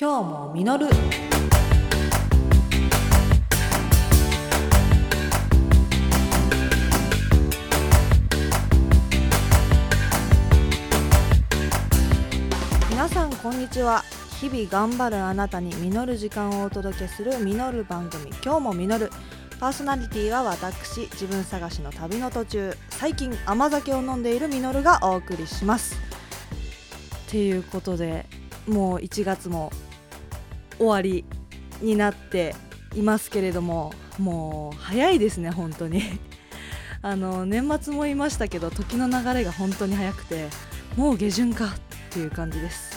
今日も実る。皆さんこんにちは。日々頑張るあなたに実る時間をお届けする実る番組。今日も実る。パーソナリティは私自分探しの旅の途中。最近甘酒を飲んでいる実るがお送りします。っていうことでもう1月も終わりになっていますけれどももう早いですね本当に。あの年末も言いましたけど時の流れが本当に早くてもう下旬かっていう感じです。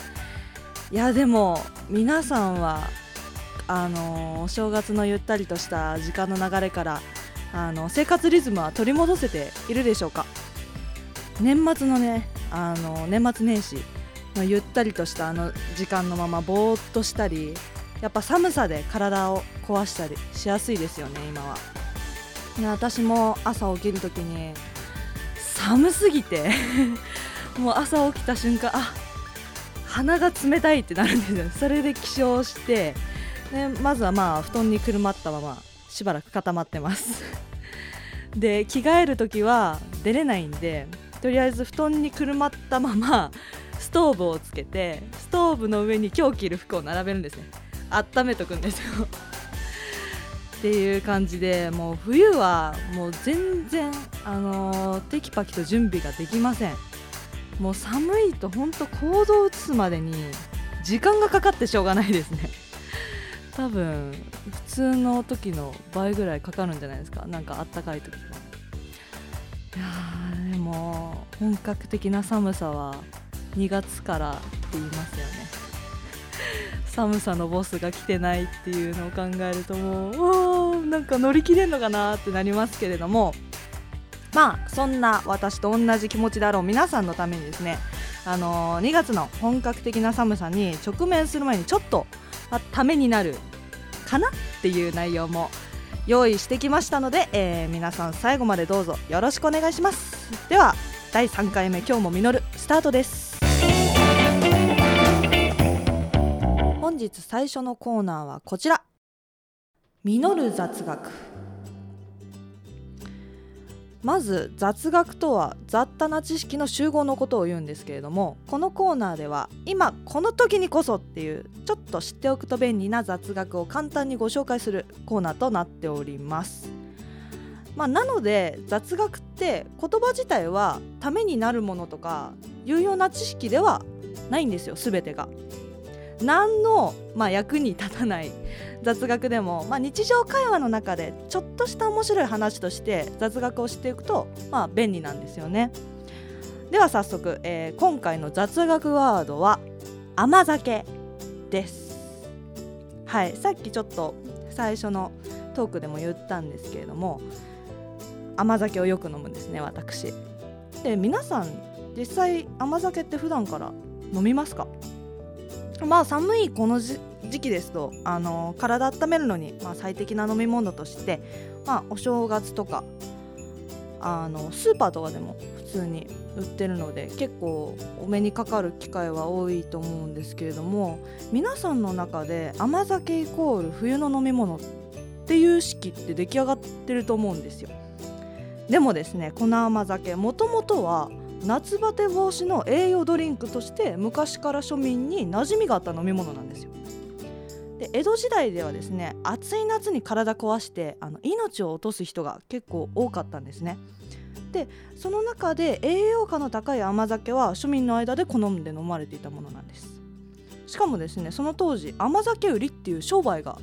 いやでも皆さんはあのお正月のゆったりとした時間の流れからあの生活リズムは取り戻せているでしょうか。年末のねあの年末年始のゆったりとしたあの時間のままぼーっとしたりやっぱ寒さで体を壊したりしやすいですよね今は。私も朝起きるときに寒すぎて もう朝起きた瞬間あ鼻が冷たいってなるんですよ。それで起床してでまずはまあ布団にくるまったまましばらく固まってます。で着替える時は出れないんでとりあえず布団にくるまったままストーブをつけてストーブの上に今日着る服を並べるんですね。温めとくんですよ。っていう感じでもう冬はもう全然、あのー、テキパキと準備ができません。もう寒いと本当行動を移すまでに時間がかかってしょうがないですね。多分普通の時の倍ぐらいかかるんじゃないですか。なんかあったかい時はいやでも本格的な寒さは2月からって言いますよね。寒さのボスが来てないっていうのを考えるともうなんか乗り切れんのかなってなりますけれども。まあそんな私と同じ気持ちであろう皆さんのためにですねあのー、2月の本格的な寒さに直面する前にちょっと、ためになるかなっていう内容も用意してきましたので、えー、皆さん最後までどうぞよろしくお願いします。では第3回目今日も実るスタートです。本日最初のコーナーはこちら実る雑学まず雑学とは雑多な知識の集合のことを言うんですけれどもこのコーナーでは今この時にこそっていうちょっと知っておくと便利な雑学を簡単にご紹介するコーナーとなっております。まあ、なので雑学って言葉自体はためになるものとか有用な知識ではないんですよ全てが。何の、まあ、役に立たない雑学でも、まあ、日常会話の中でちょっとした面白い話として雑学を知っていくと、まあ、便利なんですよね。では早速、えー、今回の雑学ワードは甘酒です。はい、さっきちょっと最初のトークでも言ったんですけれども甘酒をよく飲むんですね私。で皆さん実際甘酒って普段から飲みますか？まあ寒いこの時期ですとあの体温めるのに、まあ、最適な飲み物として、まあ、お正月とかあのスーパーとかでも普通に売ってるので結構お目にかかる機会は多いと思うんですけれども皆さんの中で甘酒イコール冬の飲み物っていう式って出来上がってると思うんですよ。でもですねこの甘酒もともとは夏バテ防止の栄養ドリンクとして昔から庶民に馴染みがあった飲み物なんですよ。で江戸時代ではですね暑い夏に体壊してあの命を落とす人が結構多かったんですね。でその中で栄養価の高い甘酒は庶民の間で好んで飲まれていたものなんですしかもですねその当時甘酒売りっていう商売が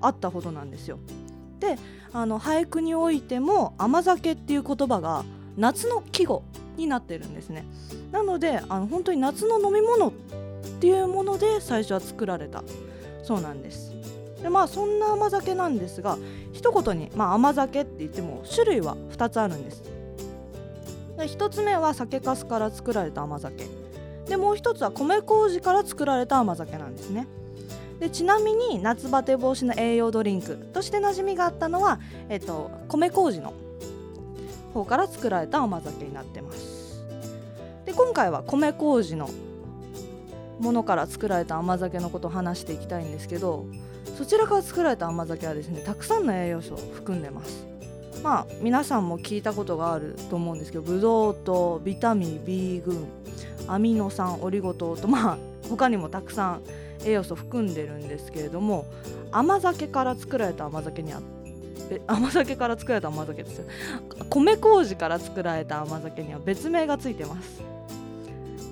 あったほどなんですよであの俳句においても甘酒っていう言葉が夏の季語になってるんですね。なのであの本当に夏の飲み物っていうもので最初は作られた。そうなんです。でまあそんな甘酒なんですが一言に、まあ、甘酒って言っても種類は2つあるんです。で1つ目は酒粕から作られた甘酒。でもう1つは米麹から作られた甘酒なんですね。でちなみに夏バテ防止の栄養ドリンクとして馴染みがあったのは、えっと、米麹の方から作られた甘酒になってます。で今回は米麹のものから作られた甘酒のことを話していきたいんですけどそちらから作られた甘酒はですねたくさんの栄養素を含んでます。まあ皆さんも聞いたことがあると思うんですけどブドウ糖ビタミン B 群アミノ酸オリゴ糖とまあ他にもたくさん栄養素含んでるんですけれども甘酒から作られた甘酒には甘酒から作られた甘酒ですよ。米麹から作られた甘酒には別名がついてます。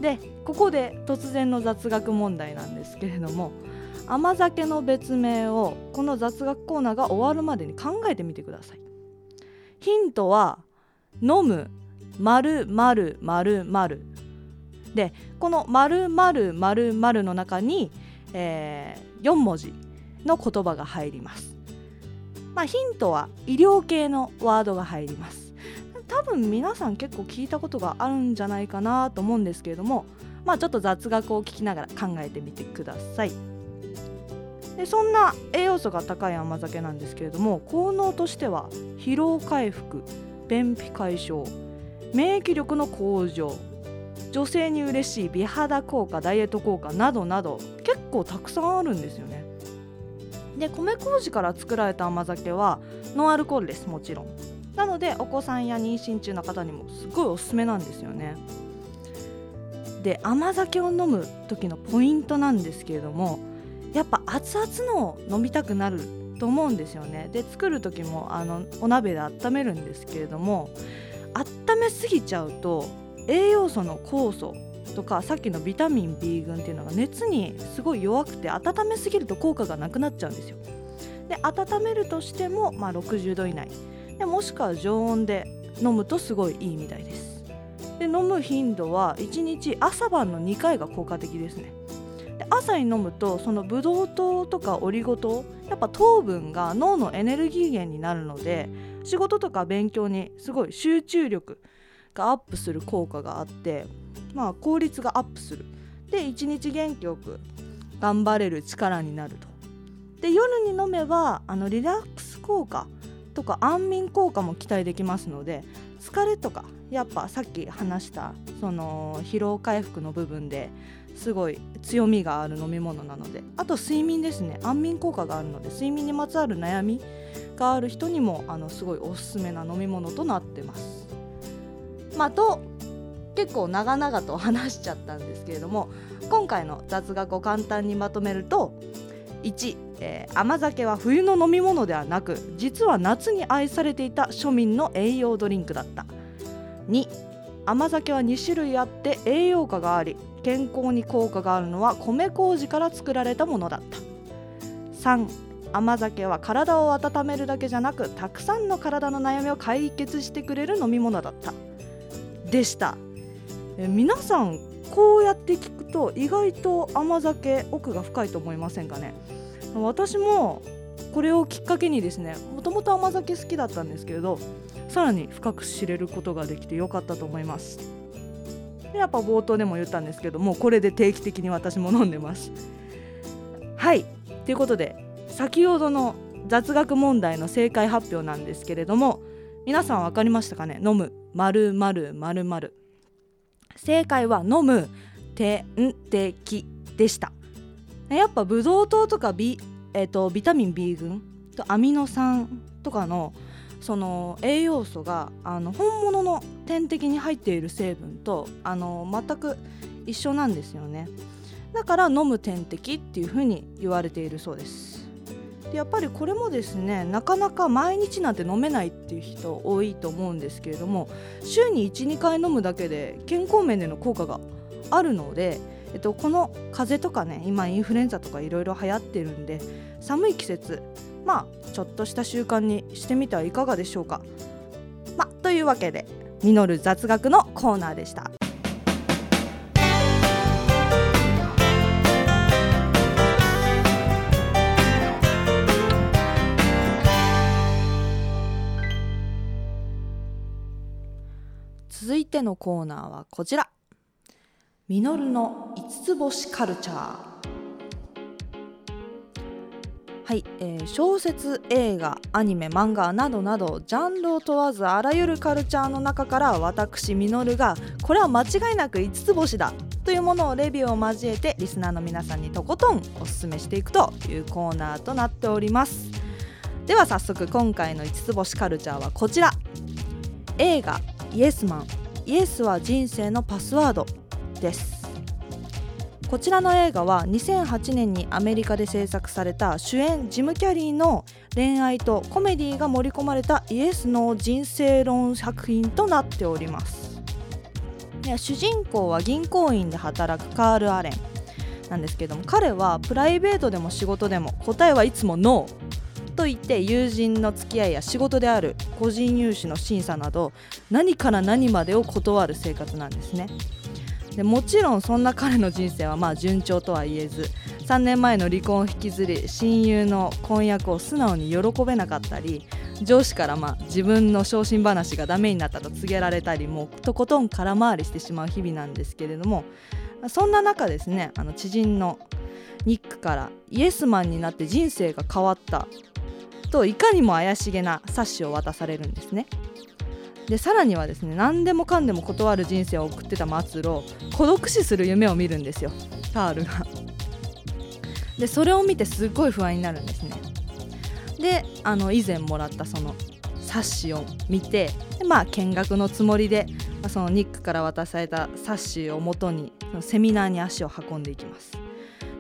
でここで突然の雑学問題なんですけれども甘酒の別名をこの雑学コーナーが終わるまでに考えてみてください。ヒントは飲む〇〇〇〇。でこの〇〇〇〇の中に、えー、4文字の言葉が入ります。まあヒントは医療系のワードが入ります。多分皆さん結構聞いたことがあるんじゃないかなと思うんですけれどもまあちょっと雑学を聞きながら考えてみてください。でそんな栄養素が高い甘酒なんですけれども効能としては疲労回復便秘解消免疫力の向上女性に嬉しい美肌効果ダイエット効果などなど結構たくさんあるんですよね。で米麹から作られた甘酒はノンアルコールですもちろん。なのでお子さんや妊娠中の方にもすごいおすすめなんですよね。で甘酒を飲む時のポイントなんですけれどもやっぱ熱々のを飲みたくなると思うんですよね。で作る時もあのお鍋で温めるんですけれども温めすぎちゃうと栄養素の酵素とかさっきのビタミン B 群っていうのが熱にすごい弱くて温めすぎると効果がなくなっちゃうんですよ。で温めるとしても、まあ、60度以内。でもしくは常温で飲むとすごいいいみたいです。で飲む頻度は1日朝晩の2回が効果的ですね。で朝に飲むとそのブドウ糖とかオリゴ糖やっぱ糖分が脳のエネルギー源になるので仕事とか勉強にすごい集中力がアップする効果があってまあ効率がアップする。で一日元気よく頑張れる力になると。で夜に飲めばあのリラックス効果とか安眠効果も期待できますので疲れとかやっぱさっき話したその疲労回復の部分ですごい強みがある飲み物なのであと睡眠ですね。安眠効果があるので睡眠にまつわる悩みがある人にもあのすごいおすすめな飲み物となってます。まあ、と結構長々と話しちゃったんですけれども今回の雑学を簡単にまとめると1、えー、甘酒は冬の飲み物ではなく実は夏に愛されていた庶民の栄養ドリンクだった。2甘酒は2種類あって栄養価があり健康に効果があるのは米麹から作られたものだった。3甘酒は体を温めるだけじゃなくたくさんの体の悩みを解決してくれる飲み物だった。でした。え皆さんこうやって聞くと意外と甘酒奥が深いと思いませんかね？私もこれをきっかけにですねもともと甘酒好きだったんですけれどさらに深く知れることができてよかったと思います。でやっぱ冒頭でも言ったんですけどもこれで定期的に私も飲んでます。はい。ということで先ほどの雑学問題の正解発表なんですけれども皆さん分かりましたかね？飲む。〇〇〇〇正解は飲む点滴でした。やっぱブドウ糖とかビ,、えーと、ビタミン B 群とアミノ酸とかのその栄養素があの本物の点滴に入っている成分とあの全く一緒なんですよね。だから飲む点滴っていうふうに言われているそうです。でやっぱりこれもですねなかなか毎日なんて飲めないっていう人多いと思うんですけれども週に12回飲むだけで健康面での効果があるので、えっと、この風邪とかね今インフルエンザとかいろいろ流行ってるんで寒い季節まあちょっとした習慣にしてみてはいかがでしょうか。まというわけで「実る雑学」のコーナーでした。続いてのコーナーはこちら「ミノルの五つ星カルチャー」はい、えー小説映画アニメ漫画などなどジャンルを問わずあらゆるカルチャーの中から私ミノルがこれは間違いなく5つ星だというものをレビューを交えてリスナーの皆さんにとことんおすすめしていくというコーナーとなっております。では早速今回の5つ星カルチャーはこちら。映画イエスマン。イエスは人生のパスワードです。こちらの映画は2008年にアメリカで制作された主演ジム・キャリーの恋愛とコメディが盛り込まれたイエスの人生論作品となっております。主人公は銀行員で働くカール・アレンなんですけども彼はプライベートでも仕事でも答えはいつもノー。と言って友人の付き合いや仕事である個人融資の審査など何から何までを断る生活なんですね。でもちろんそんな彼の人生はまあ順調とは言えず3年前の離婚を引きずり親友の婚約を素直に喜べなかったり上司からまあ自分の昇進話がダメになったと告げられたりもうとことん空回りしてしまう日々なんですけれどもそんな中ですねあの知人のニックからイエスマンになって人生が変わった。といかにも怪しげな冊子を渡されるんですね。でさらにはですね何でもかんでも断る人生を送ってた末路孤独死する夢を見るんですよ。カールが。でそれを見てすごい不安になるんですね。であの以前もらったその冊子を見てでまあ見学のつもりで、まあ、そのニックから渡された冊子をもとにそのセミナーに足を運んでいきます。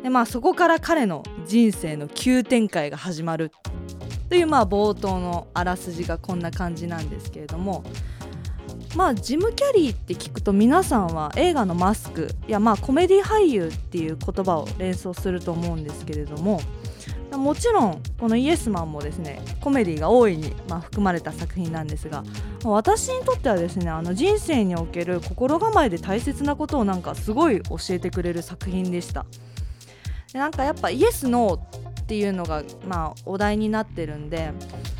でまあそこから彼の人生の急展開が始まる。というまあ冒頭のあらすじがこんな感じなんですけれどもまあジム・キャリーって聞くと皆さんは映画の「マスク」やまあコメディ俳優っていう言葉を連想すると思うんですけれどももちろんこのイエスマンもですねコメディが大いにま含まれた作品なんですが私にとってはですねあの人生における心構えで大切なことをなんかすごい教えてくれる作品でした。なんかやっぱイエス・ノーっていうのがまあお題になってるんで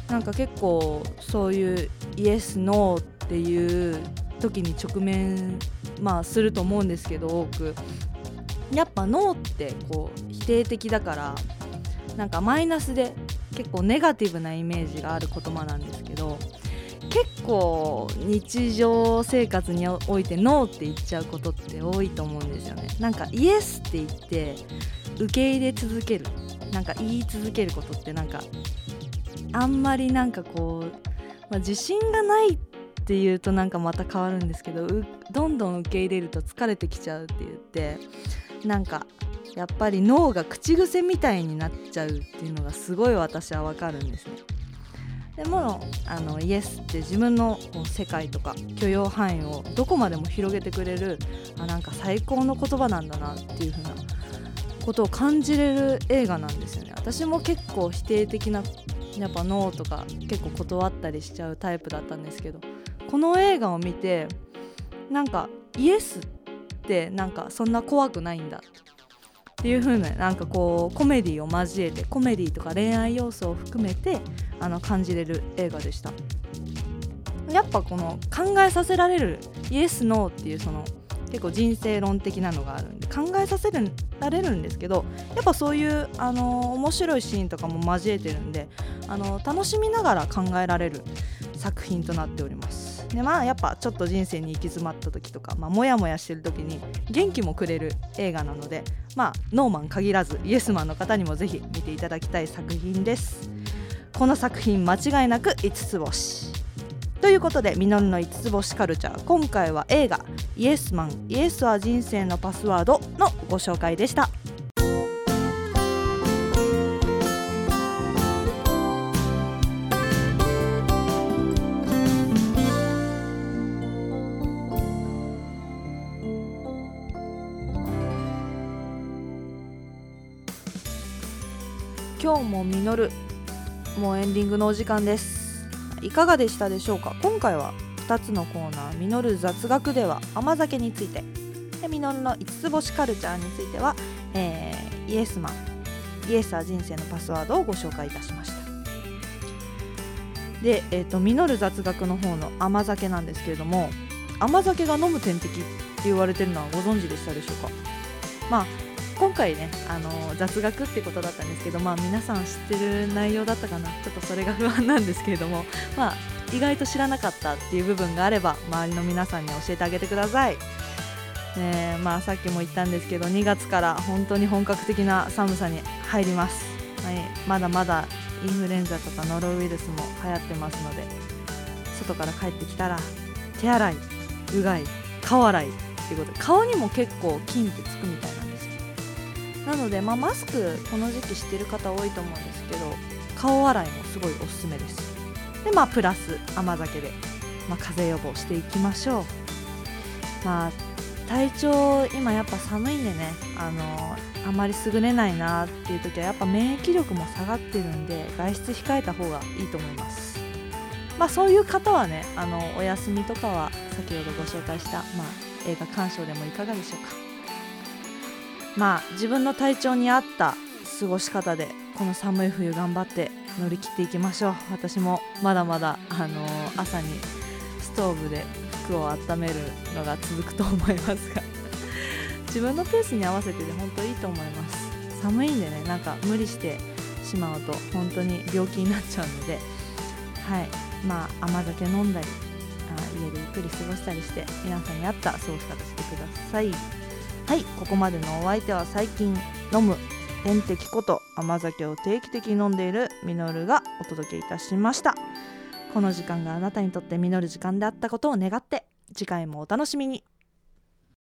なんか結構そういうイエス・ノーっていう時に直面まあすると思うんですけど多く。やっぱノーってこう否定的だからなんかマイナスで結構ネガティブなイメージがある言葉なんですけど結構日常生活においてノーって言っちゃうことって多いと思うんですよね。なんかイエスって言って受け入れ続ける。なんか言い続けることってなんかあんまりなんかこう、まあ、自信がないっていうとなんかまた変わるんですけどどんどん受け入れると疲れてきちゃうって言ってなんかやっぱり脳が口癖みたいになっちゃうっていうのがすごい私はわかるんですね。でもあのイエスって自分の世界とか許容範囲をどこまでも広げてくれるあなんか最高の言葉なんだなっていう風なことを感じれる映画なんですよね。私も結構否定的なやっぱノーとか結構断ったりしちゃうタイプだったんですけどこの映画を見てなんかイエスってなんかそんな怖くないんだ。っていう風ななんかこうコメディを交えてコメディとか恋愛要素を含めてあの感じれる映画でした。やっぱこの考えさせられるイエス・ノーっていうその結構人生論的なのがあるんで考えさせられるんですけどやっぱそういうあの面白いシーンとかも交えてるんであの楽しみながら考えられる作品となっております。でまあやっぱちょっと人生に行き詰まった時とか、ま、モヤモヤしてる時に元気もくれる映画なのでまあノーマン限らずイエスマンの方にもぜひ見ていただきたい作品です。この作品間違いなく5つ星。ということで「みのるの5つ星カルチャー」今回は映画「イエスマン。イエスは人生のパスワード」のご紹介でした。今日も実る。もうエンディングのお時間です。いかがでしたでしょうか？今回は2つのコーナー「実る雑学」では甘酒について。で実るの5つ星カルチャーについては、えー、イエスマンイエスは人生のパスワードをご紹介いたしました。で、えーと、実る雑学の方の甘酒なんですけれども甘酒が飲む点滴って言われてるのはご存知でしたでしょうか？まあ今回ねあの雑学ってことだったんですけど、まあ、皆さん知ってる内容だったかな。ちょっとそれが不安なんですけれども、まあ、意外と知らなかったっていう部分があれば周りの皆さんに教えてあげてください。ねまあ、さっきも言ったんですけど2月から本当に本格的な寒さに入ります、はい、まだまだインフルエンザとかノロウイルスも流行ってますので外から帰ってきたら手洗いうがい顔洗いっていうこと。で顔にも結構菌ってつくみたいな。なので、まあ、マスクこの時期してる方多いと思うんですけど顔洗いもすごいおすすめです。でまあプラス甘酒で、まあ、風邪予防していきましょう。まあ体調今やっぱ寒いんでねあのあまり優れないなっていう時はやっぱ免疫力も下がってるんで外出控えた方がいいと思います。まあそういう方はねあのお休みとかは先ほどご紹介した、まあ、映画鑑賞でもいかがでしょうか。まあ自分の体調に合った過ごし方でこの寒い冬頑張って乗り切っていきましょう。私もまだまだ、あのー、朝にストーブで服を温めるのが続くと思いますが。自分のペースに合わせてで本当いいと思います。寒いんでねなんか無理してしまうと本当に病気になっちゃうので。はい。まあ甘酒飲んだりあ家でゆっくり過ごしたりして皆さんに合った過ごし方してください。はいここまでのお相手は最近飲む点滴こと甘酒を定期的に飲んでいるミノルがお届けいたしました。この時間があなたにとって実る時間であったことを願って次回もお楽しみに。